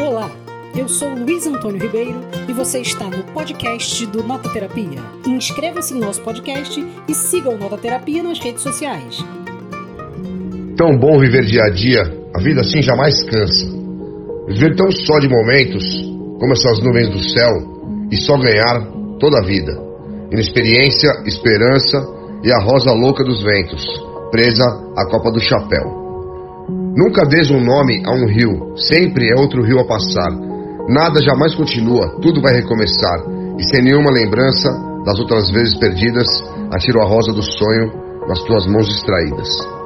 Olá, eu sou Luiz Antônio Ribeiro e você está no podcast do Nota Terapia. Inscreva-se no nosso podcast e siga o Nota Terapia nas redes sociais. Tão bom viver dia a dia, a vida assim jamais cansa. Viver tão só de momentos, como essas nuvens do céu, e só ganhar toda a vida. Inexperiência, esperança e a rosa louca dos ventos, presa à copa do chapéu. Nunca des um nome a um rio, sempre é outro rio a passar. Nada jamais continua, tudo vai recomeçar. E sem nenhuma lembrança das outras vezes perdidas, atiro a rosa do sonho nas tuas mãos distraídas.